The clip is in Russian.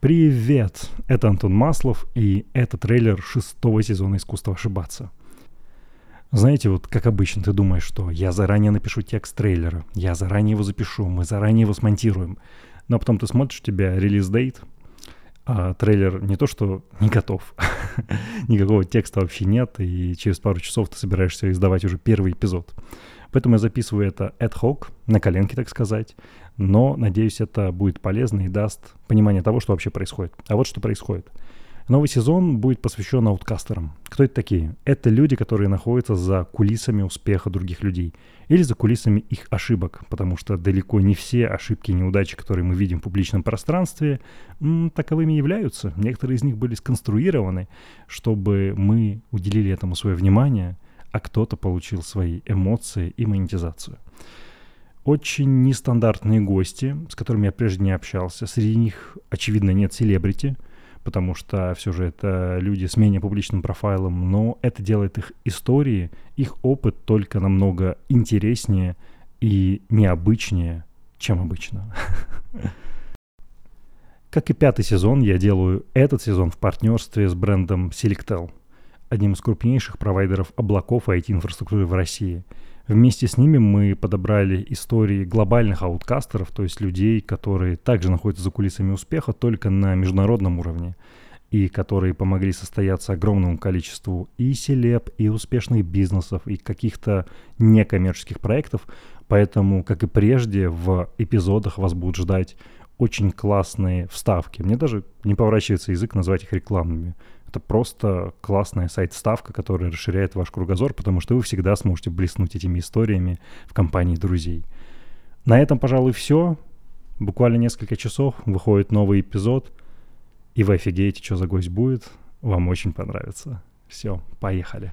Привет! Это Антон Маслов, и это трейлер шестого сезона «Искусство ошибаться». Знаете, вот как обычно ты думаешь, что я заранее напишу текст трейлера, я заранее его запишу, мы заранее его смонтируем. Но потом ты смотришь, у тебя релиз-дейт, а трейлер не то что не готов, никакого текста вообще нет, и через пару часов ты собираешься издавать уже первый эпизод. Поэтому я записываю это ad hoc, на коленке, так сказать. Но, надеюсь, это будет полезно и даст понимание того, что вообще происходит. А вот что происходит. Новый сезон будет посвящен ауткастерам. Кто это такие? Это люди, которые находятся за кулисами успеха других людей или за кулисами их ошибок, потому что далеко не все ошибки и неудачи, которые мы видим в публичном пространстве, таковыми являются. Некоторые из них были сконструированы, чтобы мы уделили этому свое внимание – а кто-то получил свои эмоции и монетизацию. Очень нестандартные гости, с которыми я прежде не общался. Среди них, очевидно, нет селебрити, потому что все же это люди с менее публичным профайлом, но это делает их истории, их опыт только намного интереснее и необычнее, чем обычно. Как и пятый сезон, я делаю этот сезон в партнерстве с брендом Selectel – одним из крупнейших провайдеров облаков и IT-инфраструктуры в России. Вместе с ними мы подобрали истории глобальных ауткастеров, то есть людей, которые также находятся за кулисами успеха, только на международном уровне, и которые помогли состояться огромному количеству и селеб, и успешных бизнесов, и каких-то некоммерческих проектов. Поэтому, как и прежде, в эпизодах вас будут ждать очень классные вставки. Мне даже не поворачивается язык назвать их рекламными. Это просто классная сайт-ставка, которая расширяет ваш кругозор, потому что вы всегда сможете блеснуть этими историями в компании друзей. На этом, пожалуй, все. Буквально несколько часов выходит новый эпизод, и вы офигеете, что за гость будет. Вам очень понравится. Все, поехали.